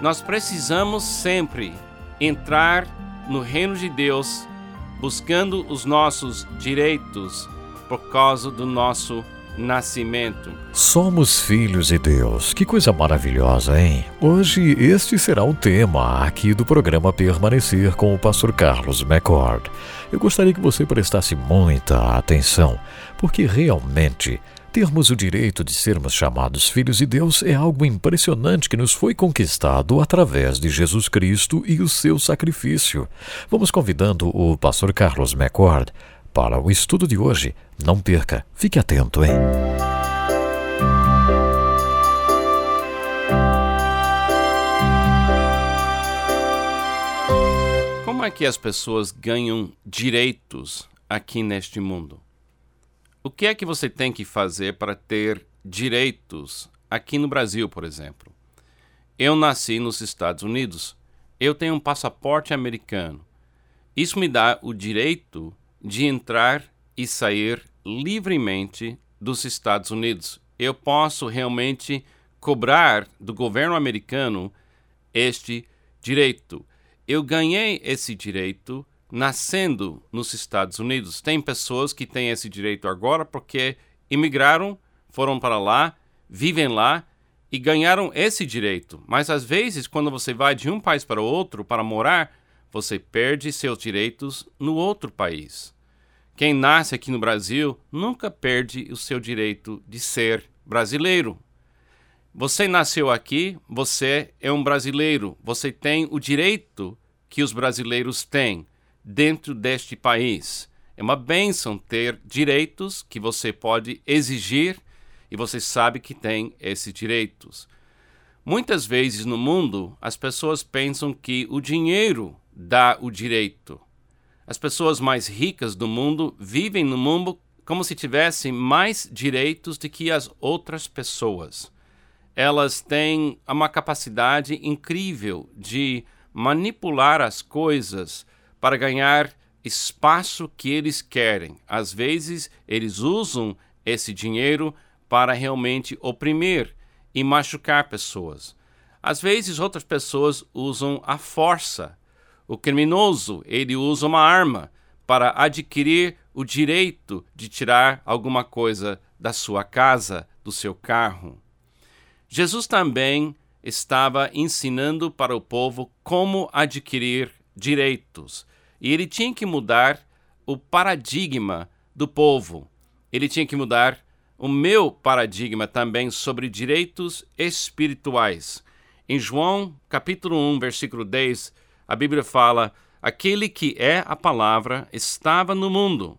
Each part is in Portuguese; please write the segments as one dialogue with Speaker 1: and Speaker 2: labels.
Speaker 1: Nós precisamos sempre entrar no reino de Deus buscando os nossos direitos por causa do nosso nascimento.
Speaker 2: Somos filhos de Deus. Que coisa maravilhosa, hein? Hoje este será o tema aqui do programa Permanecer com o pastor Carlos McCord. Eu gostaria que você prestasse muita atenção, porque realmente Termos o direito de sermos chamados filhos de Deus é algo impressionante que nos foi conquistado através de Jesus Cristo e o seu sacrifício. Vamos convidando o pastor Carlos McCord para o estudo de hoje. Não perca, fique atento, hein?
Speaker 1: Como é que as pessoas ganham direitos aqui neste mundo? O que é que você tem que fazer para ter direitos aqui no Brasil, por exemplo? Eu nasci nos Estados Unidos. Eu tenho um passaporte americano. Isso me dá o direito de entrar e sair livremente dos Estados Unidos. Eu posso realmente cobrar do governo americano este direito. Eu ganhei esse direito nascendo nos Estados Unidos. Tem pessoas que têm esse direito agora porque imigraram, foram para lá, vivem lá e ganharam esse direito. Mas às vezes, quando você vai de um país para outro para morar, você perde seus direitos no outro país. Quem nasce aqui no Brasil nunca perde o seu direito de ser brasileiro. Você nasceu aqui, você é um brasileiro, você tem o direito que os brasileiros têm dentro deste país. É uma bênção ter direitos que você pode exigir e você sabe que tem esses direitos. Muitas vezes no mundo, as pessoas pensam que o dinheiro dá o direito. As pessoas mais ricas do mundo vivem no mundo como se tivessem mais direitos do que as outras pessoas. Elas têm uma capacidade incrível de manipular as coisas para ganhar espaço que eles querem. Às vezes, eles usam esse dinheiro para realmente oprimir e machucar pessoas. Às vezes, outras pessoas usam a força. O criminoso, ele usa uma arma para adquirir o direito de tirar alguma coisa da sua casa, do seu carro. Jesus também estava ensinando para o povo como adquirir direitos. E ele tinha que mudar o paradigma do povo. Ele tinha que mudar o meu paradigma também sobre direitos espirituais. Em João, capítulo 1, versículo 10, a Bíblia fala: Aquele que é a palavra estava no mundo,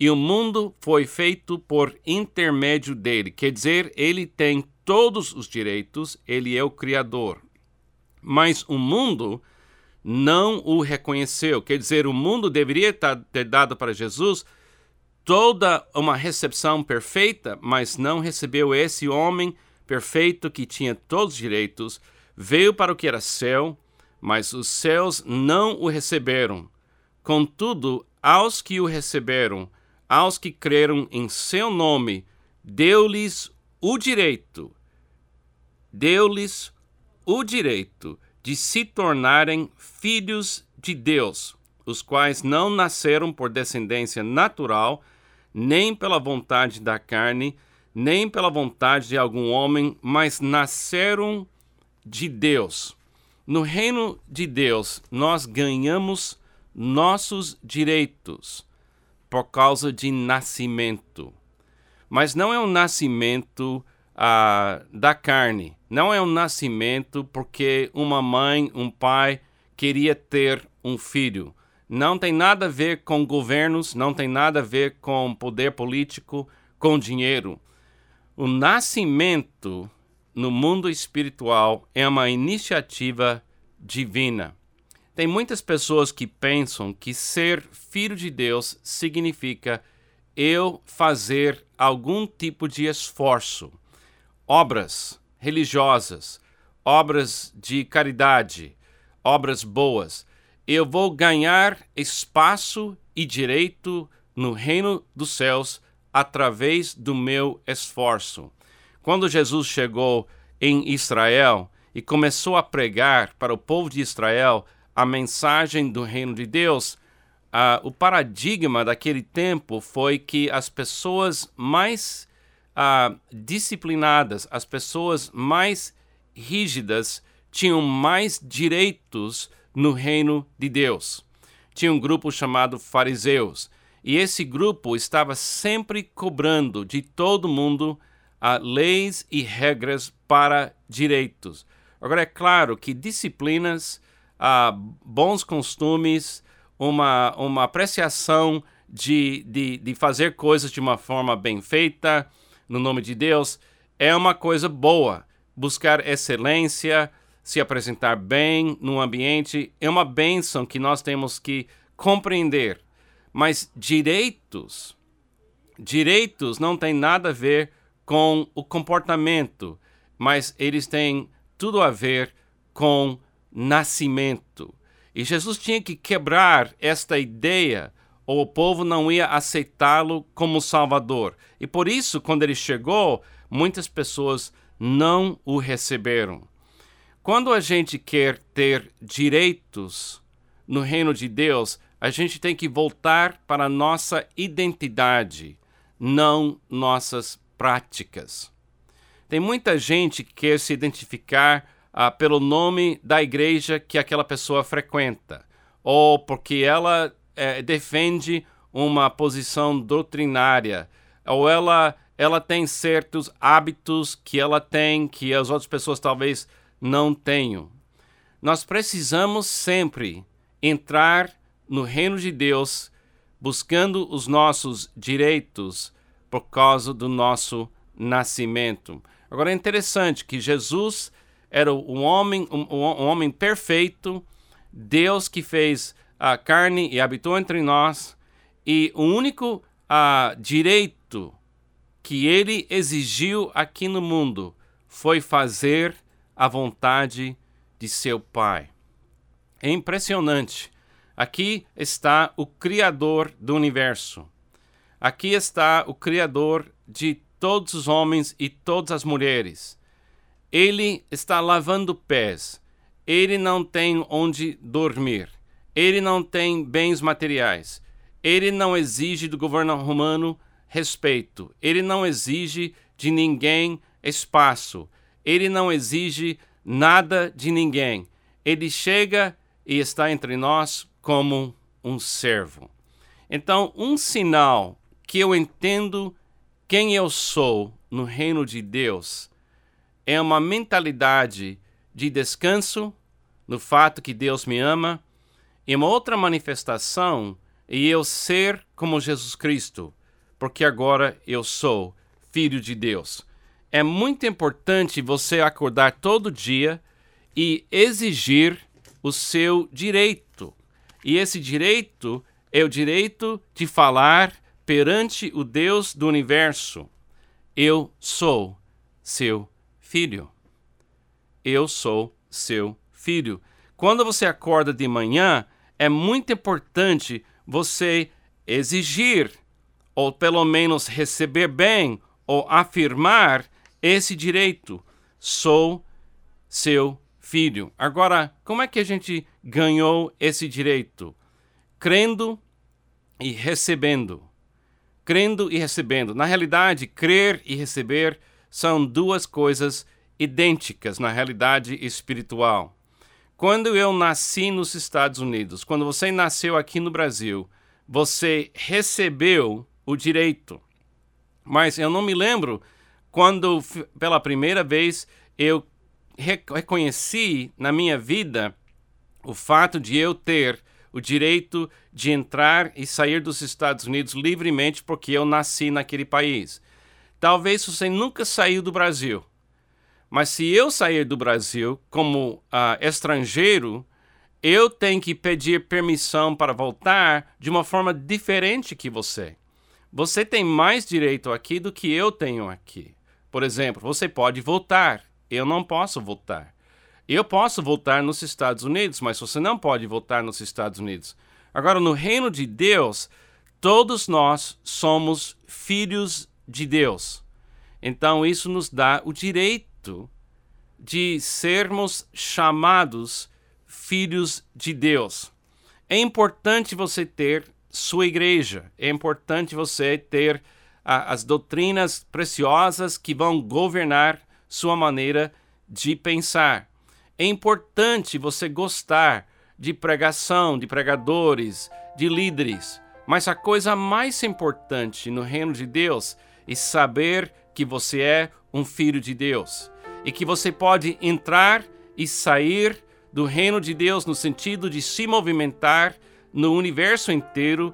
Speaker 1: e o mundo foi feito por intermédio dele. Quer dizer, ele tem todos os direitos, ele é o Criador. Mas o mundo não o reconheceu. Quer dizer, o mundo deveria ter dado para Jesus toda uma recepção perfeita, mas não recebeu esse homem perfeito que tinha todos os direitos, veio para o que era céu, mas os céus não o receberam. Contudo, aos que o receberam, aos que creram em seu nome, deu-lhes o direito, deu-lhes o direito de se tornarem filhos de Deus, os quais não nasceram por descendência natural, nem pela vontade da carne, nem pela vontade de algum homem, mas nasceram de Deus. No reino de Deus, nós ganhamos nossos direitos por causa de nascimento. Mas não é um nascimento ah, da carne, não é um nascimento porque uma mãe, um pai queria ter um filho. Não tem nada a ver com governos, não tem nada a ver com poder político, com dinheiro. O nascimento no mundo espiritual é uma iniciativa divina. Tem muitas pessoas que pensam que ser filho de Deus significa eu fazer algum tipo de esforço, obras, religiosas, obras de caridade, obras boas. Eu vou ganhar espaço e direito no reino dos céus através do meu esforço. Quando Jesus chegou em Israel, e começou a pregar para o povo de Israel a mensagem do reino de Deus, uh, o paradigma daquele tempo foi que as pessoas mais disciplinadas, as pessoas mais rígidas, tinham mais direitos no reino de Deus. Tinha um grupo chamado fariseus, e esse grupo estava sempre cobrando de todo mundo leis e regras para direitos. Agora, é claro que disciplinas, bons costumes, uma, uma apreciação de, de, de fazer coisas de uma forma bem feita, no nome de Deus, é uma coisa boa. Buscar excelência, se apresentar bem no ambiente, é uma bênção que nós temos que compreender. Mas direitos, direitos não tem nada a ver com o comportamento, mas eles têm tudo a ver com nascimento. E Jesus tinha que quebrar esta ideia, ou o povo não ia aceitá-lo como Salvador. E por isso, quando ele chegou, muitas pessoas não o receberam. Quando a gente quer ter direitos no reino de Deus, a gente tem que voltar para a nossa identidade, não nossas práticas. Tem muita gente que quer se identificar ah, pelo nome da igreja que aquela pessoa frequenta, ou porque ela eh, defende uma posição doutrinária, ou ela, ela tem certos hábitos que ela tem que as outras pessoas talvez não tenham. Nós precisamos sempre entrar no reino de Deus buscando os nossos direitos por causa do nosso nascimento. Agora é interessante que Jesus era um homem, um, um homem perfeito, Deus que fez a carne e habitou entre nós, e o único uh, direito que ele exigiu aqui no mundo foi fazer a vontade de seu Pai. É impressionante Aqui está o Criador do universo. Aqui está o Criador de todos os homens e todas as mulheres. Ele está lavando pés. Ele não tem onde dormir. Ele não tem bens materiais. Ele não exige do governo romano respeito. Ele não exige de ninguém espaço. Ele não exige nada de ninguém. Ele chega e está entre nós como um servo. Então, um sinal que eu entendo quem eu sou no reino de Deus é uma mentalidade de descanso no fato que Deus me ama, e uma outra manifestação é eu ser como Jesus Cristo, porque agora eu sou filho de Deus. É muito importante você acordar todo dia e exigir o seu direito e esse direito é o direito de falar perante o Deus do universo: Eu sou seu filho. Eu sou seu filho. Quando você acorda de manhã, é muito importante você exigir, ou pelo menos receber bem, ou afirmar esse direito. Sou seu filho. Agora, como é que a gente ganhou esse direito? Crendo e recebendo. Crendo e recebendo. Na realidade, crer e receber são duas coisas idênticas na realidade espiritual. Quando eu nasci nos Estados Unidos, quando você nasceu aqui no Brasil, você recebeu o direito. Mas eu não me lembro quando pela primeira vez eu reconheci na minha vida o fato de eu ter o direito de entrar e sair dos Estados Unidos livremente porque eu nasci naquele país. Talvez você nunca saiu do Brasil, mas se eu sair do Brasil como uh, estrangeiro, eu tenho que pedir permissão para voltar de uma forma diferente que você. Você tem mais direito aqui do que eu tenho aqui. Por exemplo, você pode voltar eu não posso votar. Eu posso votar nos Estados Unidos, mas você não pode votar nos Estados Unidos. Agora, no reino de Deus, todos nós somos filhos de Deus. Então, isso nos dá o direito de sermos chamados filhos de Deus. É importante você ter sua igreja, é importante você ter a, as doutrinas preciosas que vão governar sua maneira de pensar. É importante você gostar de pregação, de pregadores, de líderes. Mas a coisa mais importante no reino de Deus é saber que você é um filho de Deus e que você pode entrar e sair do reino de Deus no sentido de se movimentar no universo inteiro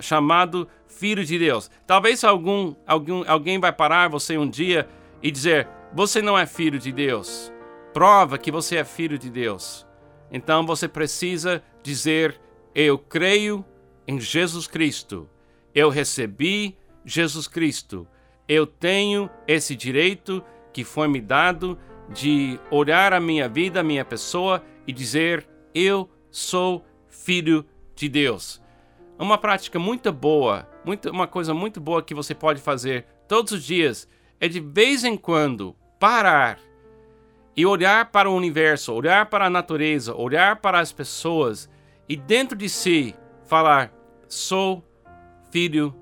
Speaker 1: chamado filho de Deus. Talvez algum, algum alguém vai parar você um dia e dizer: "Você não é filho de Deus". Prova que você é filho de Deus. Então você precisa dizer: Eu creio em Jesus Cristo. Eu recebi Jesus Cristo. Eu tenho esse direito que foi me dado de olhar a minha vida, a minha pessoa e dizer: Eu sou filho de Deus. Uma prática muito boa, muito, uma coisa muito boa que você pode fazer todos os dias é de vez em quando parar e olhar para o universo, olhar para a natureza, olhar para as pessoas e dentro de si falar: sou filho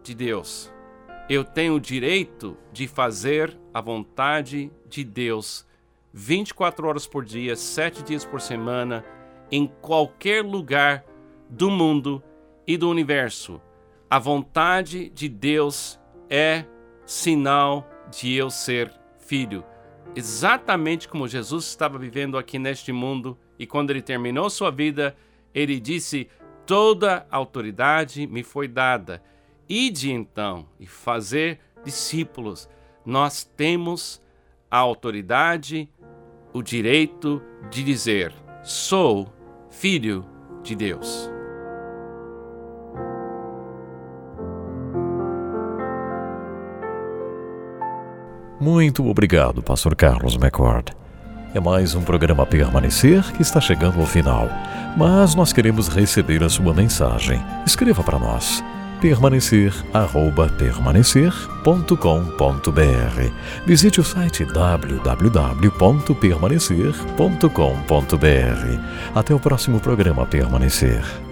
Speaker 1: de Deus. Eu tenho o direito de fazer a vontade de Deus 24 horas por dia, 7 dias por semana, em qualquer lugar do mundo e do universo. A vontade de Deus é sinal de eu ser filho exatamente como Jesus estava vivendo aqui neste mundo, e quando ele terminou sua vida, ele disse: Toda autoridade me foi dada. Ide então e fazer discípulos. Nós temos a autoridade, o direito de dizer: Sou filho de Deus.
Speaker 2: Muito obrigado, Pastor Carlos McCord. É mais um programa Permanecer que está chegando ao final, mas nós queremos receber a sua mensagem. Escreva para nós permanecer@permanecer.com.br. Visite o site www.permanecer.com.br. Até o próximo programa Permanecer.